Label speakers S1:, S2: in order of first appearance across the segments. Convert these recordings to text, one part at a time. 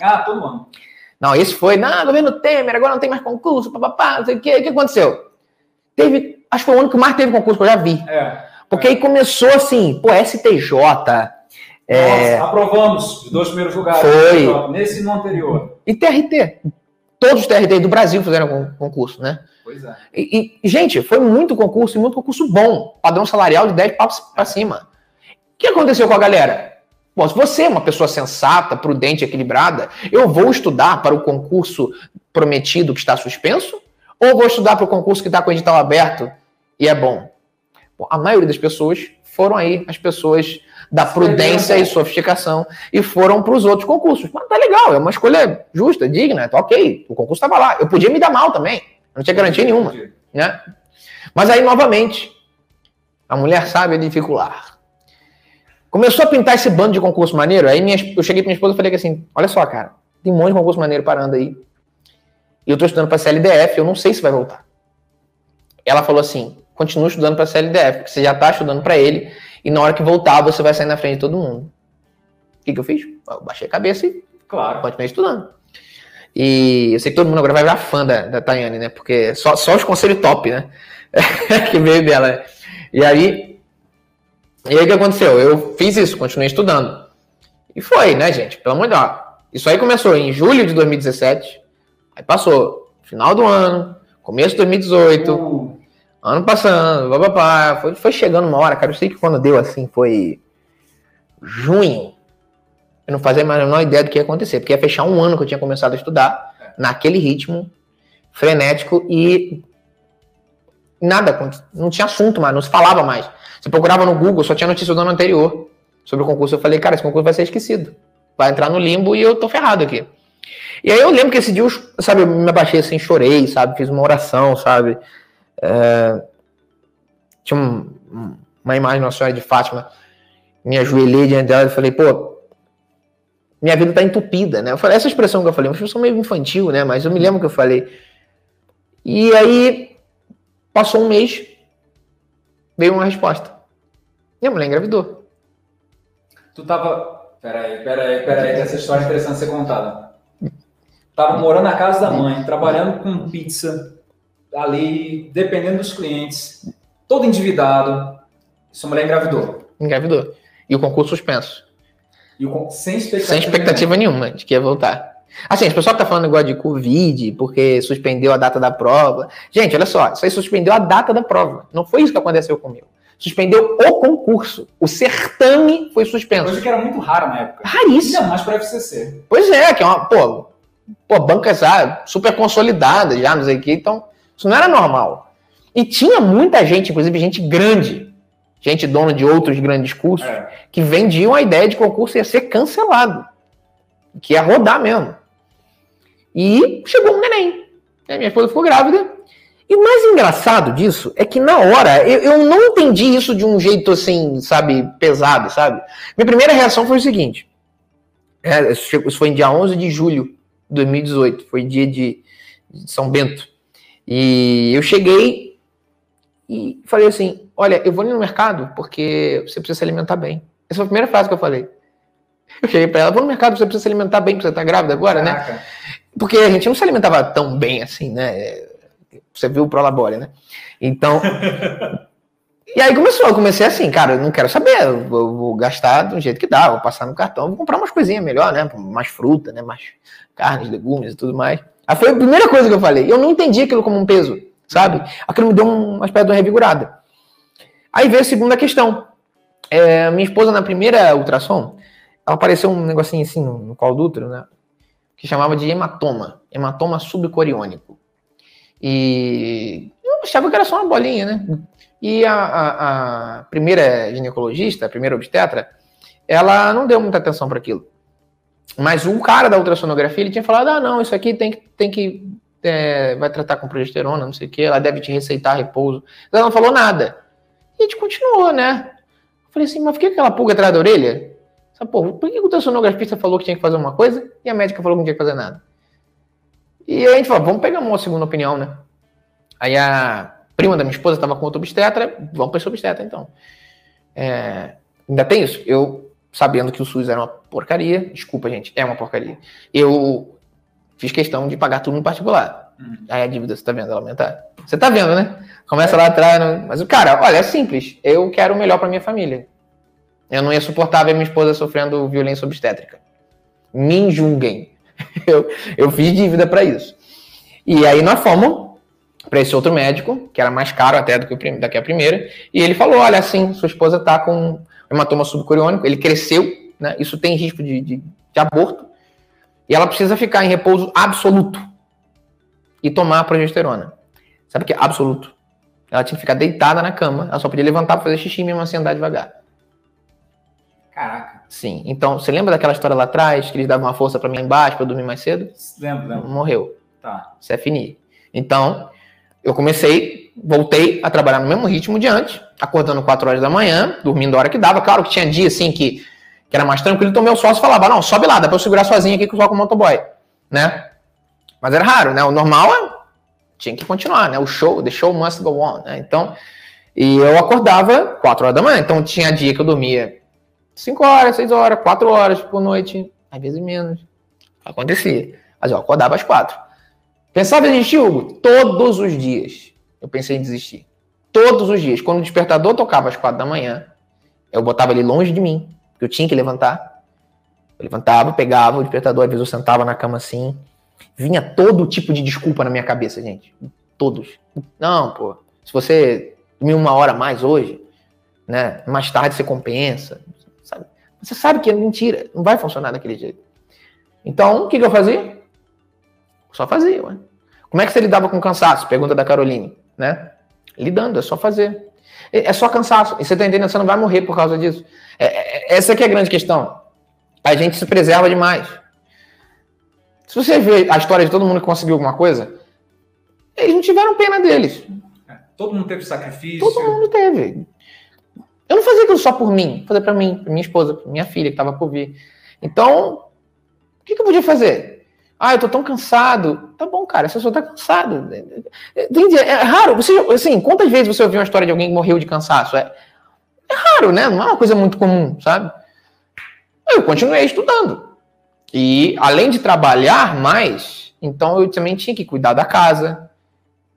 S1: Ah, todo ano.
S2: Não, esse foi, não, governo Temer, agora não tem mais concurso, papapá, não sei o que. O que aconteceu? Teve, acho que foi o ano que mais teve concurso que eu já vi.
S1: É.
S2: Porque aí começou assim, pô, STJ. É,
S1: Nós aprovamos os dois primeiros lugares.
S2: Foi.
S1: Nesse no anterior.
S2: e TRT. Todos os TRT do Brasil fizeram con- concurso, né?
S1: Pois é.
S2: E, e, gente, foi muito concurso, e muito concurso bom. Padrão salarial de 10 papos pra cima. O que aconteceu com a galera? Bom, se você é uma pessoa sensata, prudente, equilibrada, eu vou estudar para o concurso prometido que está suspenso? Ou vou estudar para o concurso que está com o edital aberto e é bom? Bom, a maioria das pessoas foram aí as pessoas da prudência e sofisticação e foram para os outros concursos. Mas tá legal, é uma escolha justa, digna, tá ok. O concurso estava lá. Eu podia me dar mal também, não tinha garantia nenhuma né? Mas aí, novamente, a mulher sabe dificular. Começou a pintar esse bando de concurso maneiro, aí minha, eu cheguei pra minha esposa e falei que assim, olha só, cara, tem um monte de concurso maneiro parando aí. E eu tô estudando pra CLDF, eu não sei se vai voltar. Ela falou assim, continua estudando pra CLDF, porque você já tá estudando pra ele, e na hora que voltar, você vai sair na frente de todo mundo. O que que eu fiz? Eu baixei a cabeça e
S1: Claro.
S2: continuei estudando. E eu sei que todo mundo agora vai virar fã da, da Tayane, né? Porque só, só os conselhos top, né? que veio dela. E aí, e aí o que aconteceu? Eu fiz isso, continuei estudando. E foi, né, gente? Pelo amor de Deus. Isso aí começou em julho de 2017. Aí passou final do ano, começo de 2018,
S1: Uh,
S2: ano passando, papapá. Foi, foi chegando uma hora, cara. Eu sei que quando deu assim, foi junho. Eu não fazia mais a menor ideia do que ia acontecer, porque ia fechar um ano que eu tinha começado a estudar, naquele ritmo frenético e nada, não tinha assunto mais, não se falava mais. Você procurava no Google, só tinha notícia do ano anterior sobre o concurso. Eu falei, cara, esse concurso vai ser esquecido. Vai entrar no limbo e eu tô ferrado aqui. E aí eu lembro que esse dia, eu, sabe, eu me abaixei assim, chorei, sabe, fiz uma oração, sabe. É, tinha um- um- uma imagem Nossa Senhora de Fátima, me ajoelhei diante dela e falei, pô, minha vida tá entupida, né? Eu falei, essa expressão que eu falei, uma expressão meio infantil, né? Mas eu me lembro que eu falei. E aí, passou um mês, veio uma resposta. Minha mulher engravidou.
S1: tu tava. Peraí, peraí, peraí, que essa história é interessante ser contada. Tava morando na casa da mãe, trabalhando com pizza, ali, dependendo dos clientes, todo endividado. Sua mulher engravidou.
S2: Engravidou. E o concurso suspenso.
S1: E o sem expectativa.
S2: Sem expectativa nenhuma de que ia voltar. Assim, as pessoas tá falando negócio de Covid, porque suspendeu a data da prova. Gente, olha só, isso aí suspendeu a data da prova. Não foi isso que aconteceu comigo. Suspendeu o concurso. O certame foi suspenso.
S1: Coisa que era muito rara na época.
S2: Raríssimo.
S1: Ainda mais para FCC.
S2: Pois é, que é uma, pô, pô, bancas ah, super consolidadas já, não sei o que, então isso não era normal. E tinha muita gente, inclusive gente grande, gente dona de outros grandes cursos,
S1: É.
S2: que vendiam a ideia de concurso ia ser cancelado, que ia rodar mesmo. E chegou um neném. né, Minha esposa ficou grávida. E o mais engraçado disso é que na hora eu, eu não entendi isso de um jeito assim, sabe, pesado, sabe? Minha primeira reação foi o seguinte: é, isso foi em dia 11 de julho de 2018, foi dia de, de São Bento. E eu cheguei e falei assim: Olha, eu vou no mercado porque você precisa se alimentar bem. Essa foi a primeira frase que eu falei. Eu cheguei pra ela: Vou no mercado, você precisa se alimentar bem, porque você tá grávida agora, né?
S1: Caraca.
S2: Porque a gente não se alimentava tão bem assim, né? Você viu o Prolabore, né? Então. e aí começou, eu comecei assim, cara, eu não quero saber, eu vou, vou gastar do jeito que dá, vou passar no cartão, vou comprar umas coisinhas melhor, né? Mais fruta, né? Mais carnes, legumes e tudo mais. Aí foi a primeira coisa que eu falei. Eu não entendi aquilo como um peso, sabe? Aquilo me deu um- espécie de uma revigorada. Aí veio a segunda questão. É, minha esposa, na primeira ultrassom, ela apareceu um negocinho assim no, no colo do útero, né? Que chamava de hematoma. Hematoma subcoriônico. E eu achava que era só uma bolinha, né? E a, a- a primeira ginecologista, a primeira obstetra, ela não deu muita atenção para aquilo. Mas o cara da ultrassonografia, ele tinha falado, ah, não, isso aqui tem que, tem que é, vai tratar com progesterona, não sei o que, ela deve te receitar repouso. Ela não falou nada. E a gente continuou, né? Eu falei assim, mas por que aquela pulga atrás da orelha? Essa, pô, por que o ultrassonografista falou que tinha que fazer uma coisa e a médica falou que não tinha que fazer nada? E a gente falou, vamos pegar uma segunda opinião, né? Aí a prima da minha esposa estava com outro obstetra, vamos para esse obstetra então. É, ainda tem isso? Eu sabendo que o SUS era uma porcaria. Desculpa, gente, é uma porcaria. Eu fiz questão de pagar tudo no particular. Uhum. Aí a dívida, você tá vendo, ela aumentar. Você tá vendo, né? Começa lá atrás. Não... Mas, cara, olha, é simples. Eu quero o melhor para minha família. Eu não ia suportar ver minha esposa sofrendo violência obstétrica. Me julguem. Eu, eu fiz dívida para isso. E aí nós fomos para esse outro médico, que era mais caro até do que, o, do que a primeira, e ele falou: olha, assim, sua esposa está com hematoma subcoriônico, ele cresceu, né? Isso tem risco de, de, de aborto, e ela precisa ficar em repouso absoluto e tomar progesterona. Sabe o que é absoluto? Ela tinha que ficar deitada na cama, ela só podia levantar para fazer xixi e mesmo assim andar devagar.
S1: Caraca.
S2: Sim. Então, você lembra daquela história lá atrás, que eles davam uma força para mim embaixo, para dormir mais cedo?
S1: Lembro, lembro.
S2: Morreu.
S1: Tá.
S2: Isso é finir. Então, eu comecei, voltei a trabalhar no mesmo ritmo de antes, acordando 4 horas da manhã, dormindo a hora que dava. Claro que tinha dia assim que, que era mais tranquilo, então meu sócio falava: não, sobe lá, dá pra eu segurar sozinho aqui só com o motoboy, né? Mas era raro, né? O normal é, tinha que continuar, né? O show, the show must go on, né? Então, e eu acordava 4 horas da manhã, então tinha dia que eu dormia 5 horas, 6 horas, 4 horas por noite, às vezes menos. Acontecia. Mas eu acordava às 4. Pensava em desistir, Hugo? Todos os dias eu pensei em desistir. Todos os dias. Quando o despertador tocava às 4 da manhã, eu botava ele longe de mim, porque eu tinha que levantar. Eu levantava, pegava o despertador, às vezes eu sentava na cama assim. Vinha todo tipo de desculpa na minha cabeça, gente. Todos. Não, pô, se você dormir uma hora mais hoje, né, mais tarde você compensa. Você sabe que é mentira, não vai funcionar daquele jeito. Então, o que, que eu fazia? Só fazia, ué. Como é que você lidava com cansaço? Pergunta da Caroline, né? Lidando, é só fazer. É, é só cansaço. E você tá entendendo? Você não vai morrer por causa disso. É, é, essa é a grande questão. A gente se preserva demais. Se você ver a história de todo mundo que conseguiu alguma coisa, eles não tiveram pena deles.
S1: É, todo mundo teve sacrifício.
S2: Todo mundo teve. Eu não fazia aquilo só por mim, fazia para mim, pra minha esposa, pra minha filha que estava por vir. Então, o que, que, eu podia fazer? Ah, eu tô tão cansado. Tá bom, cara, essa pessoa tá cansado. Entendi. É raro. Você, assim, quantas vezes você ouviu uma história de alguém que morreu de cansaço? É, é raro, né? Não é uma coisa muito comum, sabe? Eu continuei estudando. E além de trabalhar mais, então eu também tinha que cuidar da casa,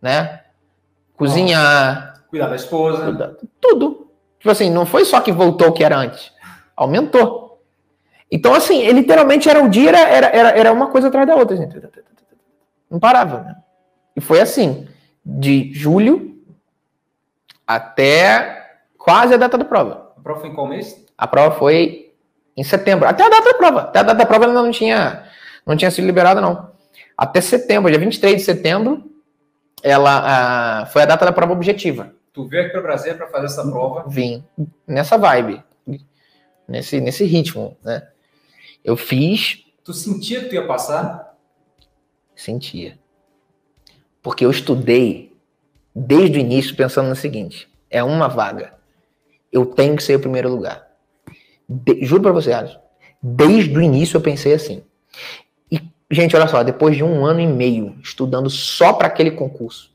S2: né? Cozinhar.
S1: Cuidar da esposa. Cuidar,
S2: tudo. Tipo assim, não foi só que voltou o que era antes, aumentou. Então, assim, literalmente era o dia, era, era, era uma coisa atrás da outra, gente. Não parava, né? E foi assim, de julho até quase a data da prova.
S1: A prova foi em qual mês?
S2: A prova foi em setembro. Até a data da prova. Até a data da prova ainda não tinha, não tinha sido liberada, não. Até setembro, dia 23 de setembro, ela ah, foi a data da prova objetiva.
S1: Tu veio aqui para Brasília para fazer essa prova?
S2: Vim. Nessa vibe. Nesse, nesse ritmo, né? Eu fiz.
S1: Tu sentia que tu ia passar?
S2: Sentia. Porque eu estudei desde o início pensando no seguinte: é uma vaga. Eu tenho que ser o primeiro lugar. De, juro para você, Alisson. Desde o início eu pensei assim. E, gente, olha só, depois de um ano e meio estudando só para aquele concurso,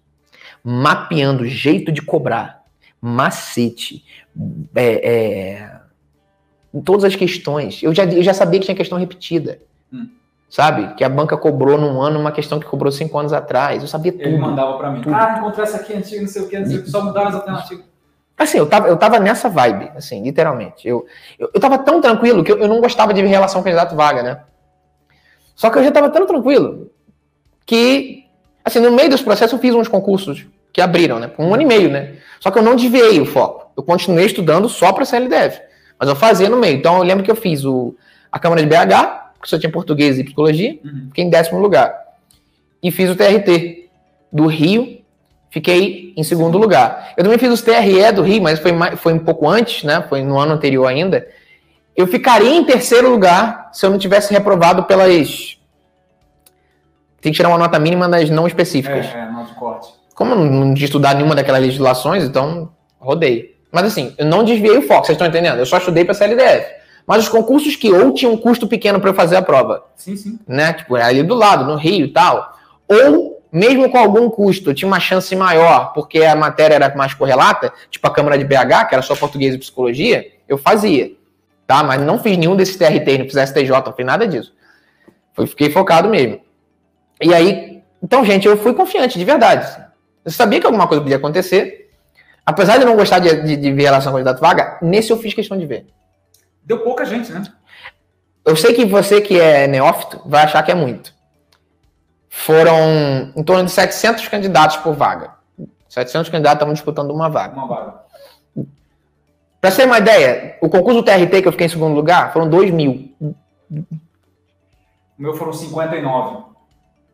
S2: mapeando jeito de cobrar, macete, é, é, todas as questões. Eu já, eu já sabia que tinha questão repetida. Hum. Sabe? Que a banca cobrou num ano uma questão que cobrou cinco anos atrás. Eu sabia tudo. Ele
S1: mandava para mim. Tudo. Ah, encontrei essa aqui antiga, não sei o que, não sei o que. Só mudaram as alternativas.
S2: Assim, eu tava, eu tava nessa vibe, assim, literalmente. Eu, eu, eu tava tão tranquilo que eu, eu não gostava de relação candidato-vaga, né? Só que eu já tava tão tranquilo que, assim, no meio dos processos eu fiz uns concursos que abriram, né? Por um ano e meio, né? Só que eu não desviei o foco. Eu continuei estudando só para CLDF. Mas eu fazia no meio. Então eu lembro que eu fiz o, a Câmara de BH, que só tinha português e psicologia, uhum. fiquei em décimo lugar. E fiz o TRT do Rio, fiquei em segundo lugar. Eu também fiz os TRE do Rio, mas foi, foi um pouco antes, né? Foi no ano anterior ainda. Eu ficaria em terceiro lugar se eu não tivesse reprovado pelas. Tem que tirar uma nota mínima das não específicas.
S1: É, é nota de corte.
S2: Como eu não tinha estudado nenhuma daquelas legislações, então rodei. Mas assim, eu não desviei o foco, vocês estão entendendo? Eu só estudei para CLDF. Mas os concursos que ou tinham um custo pequeno para eu fazer a prova,
S1: sim, sim.
S2: né? Tipo, é ali do lado, no Rio e tal. Ou mesmo com algum custo, eu tinha uma chance maior, porque a matéria era mais correlata, tipo a Câmara de BH, que era só português e psicologia, eu fazia. tá? Mas não fiz nenhum desses TRT, não fiz STJ, não fiz nada disso. Fiquei focado mesmo. E aí, então, gente, eu fui confiante, de verdade. Eu sabia que alguma coisa podia acontecer. Apesar de não gostar de, de, de ver relação com candidato vaga, nesse eu fiz questão de ver.
S1: Deu pouca gente, né?
S2: Eu sei que você que é neófito vai achar que é muito. Foram em torno de 700 candidatos por vaga. 700 candidatos estavam disputando uma vaga.
S1: Uma vaga.
S2: Para você ter uma ideia, o concurso do TRT que eu fiquei em segundo lugar foram 2 mil.
S1: O meu foram 59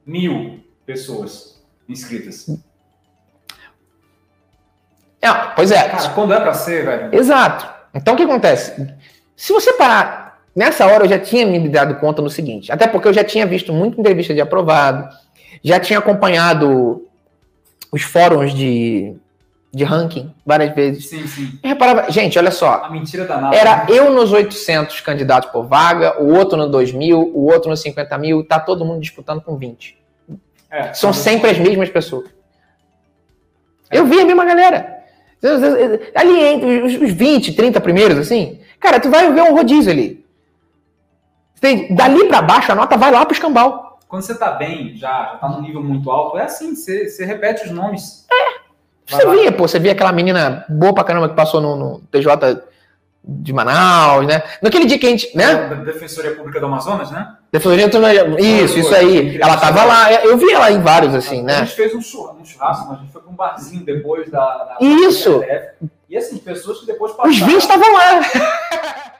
S1: mil pessoas inscritas.
S2: É, pois é.
S1: Cara, quando é para ser, velho?
S2: Exato. Então o que acontece? Se você parar, nessa hora eu já tinha me dado conta no seguinte, até porque eu já tinha visto muita entrevista de aprovado, já tinha acompanhado os fóruns de, de ranking várias vezes.
S1: Sim, sim.
S2: Reparava, gente, olha só.
S1: A mentira danada.
S2: Era
S1: né?
S2: eu nos 800 candidatos por vaga, o outro no 2 mil, o outro nos 50 mil, tá todo mundo disputando com 20.
S1: É,
S2: São sempre as mesmas pessoas. Eu vi a mesma galera. Ali entre os- os 20, 30 primeiros, assim, cara, tu vai ver um rodízio ali. Tem- Dali pra baixo, a nota vai lá pro escambau.
S1: Quando você tá bem, já, já tá num nível muito alto, é assim, você, você repete os nomes.
S2: Você
S1: Vai lá.
S2: via, pô, você via aquela menina boa pra caramba que passou no, no TJ de Manaus, né? Naquele dia que a gente, né?
S1: Da Defensoria Pública do Amazonas, né?
S2: Defensoria do- Isso,
S1: Foi,
S2: isso
S1: foi.
S2: aí. Ela tava lá, eu vi ela em vários, assim,
S1: A
S2: né?
S1: gente fez um churrasco, um churrasco, a gente foi pra um barzinho depois da. da
S2: Isso.
S1: da. E assim, pessoas que depois
S2: Os
S1: passaram.
S2: 20 estavam lá.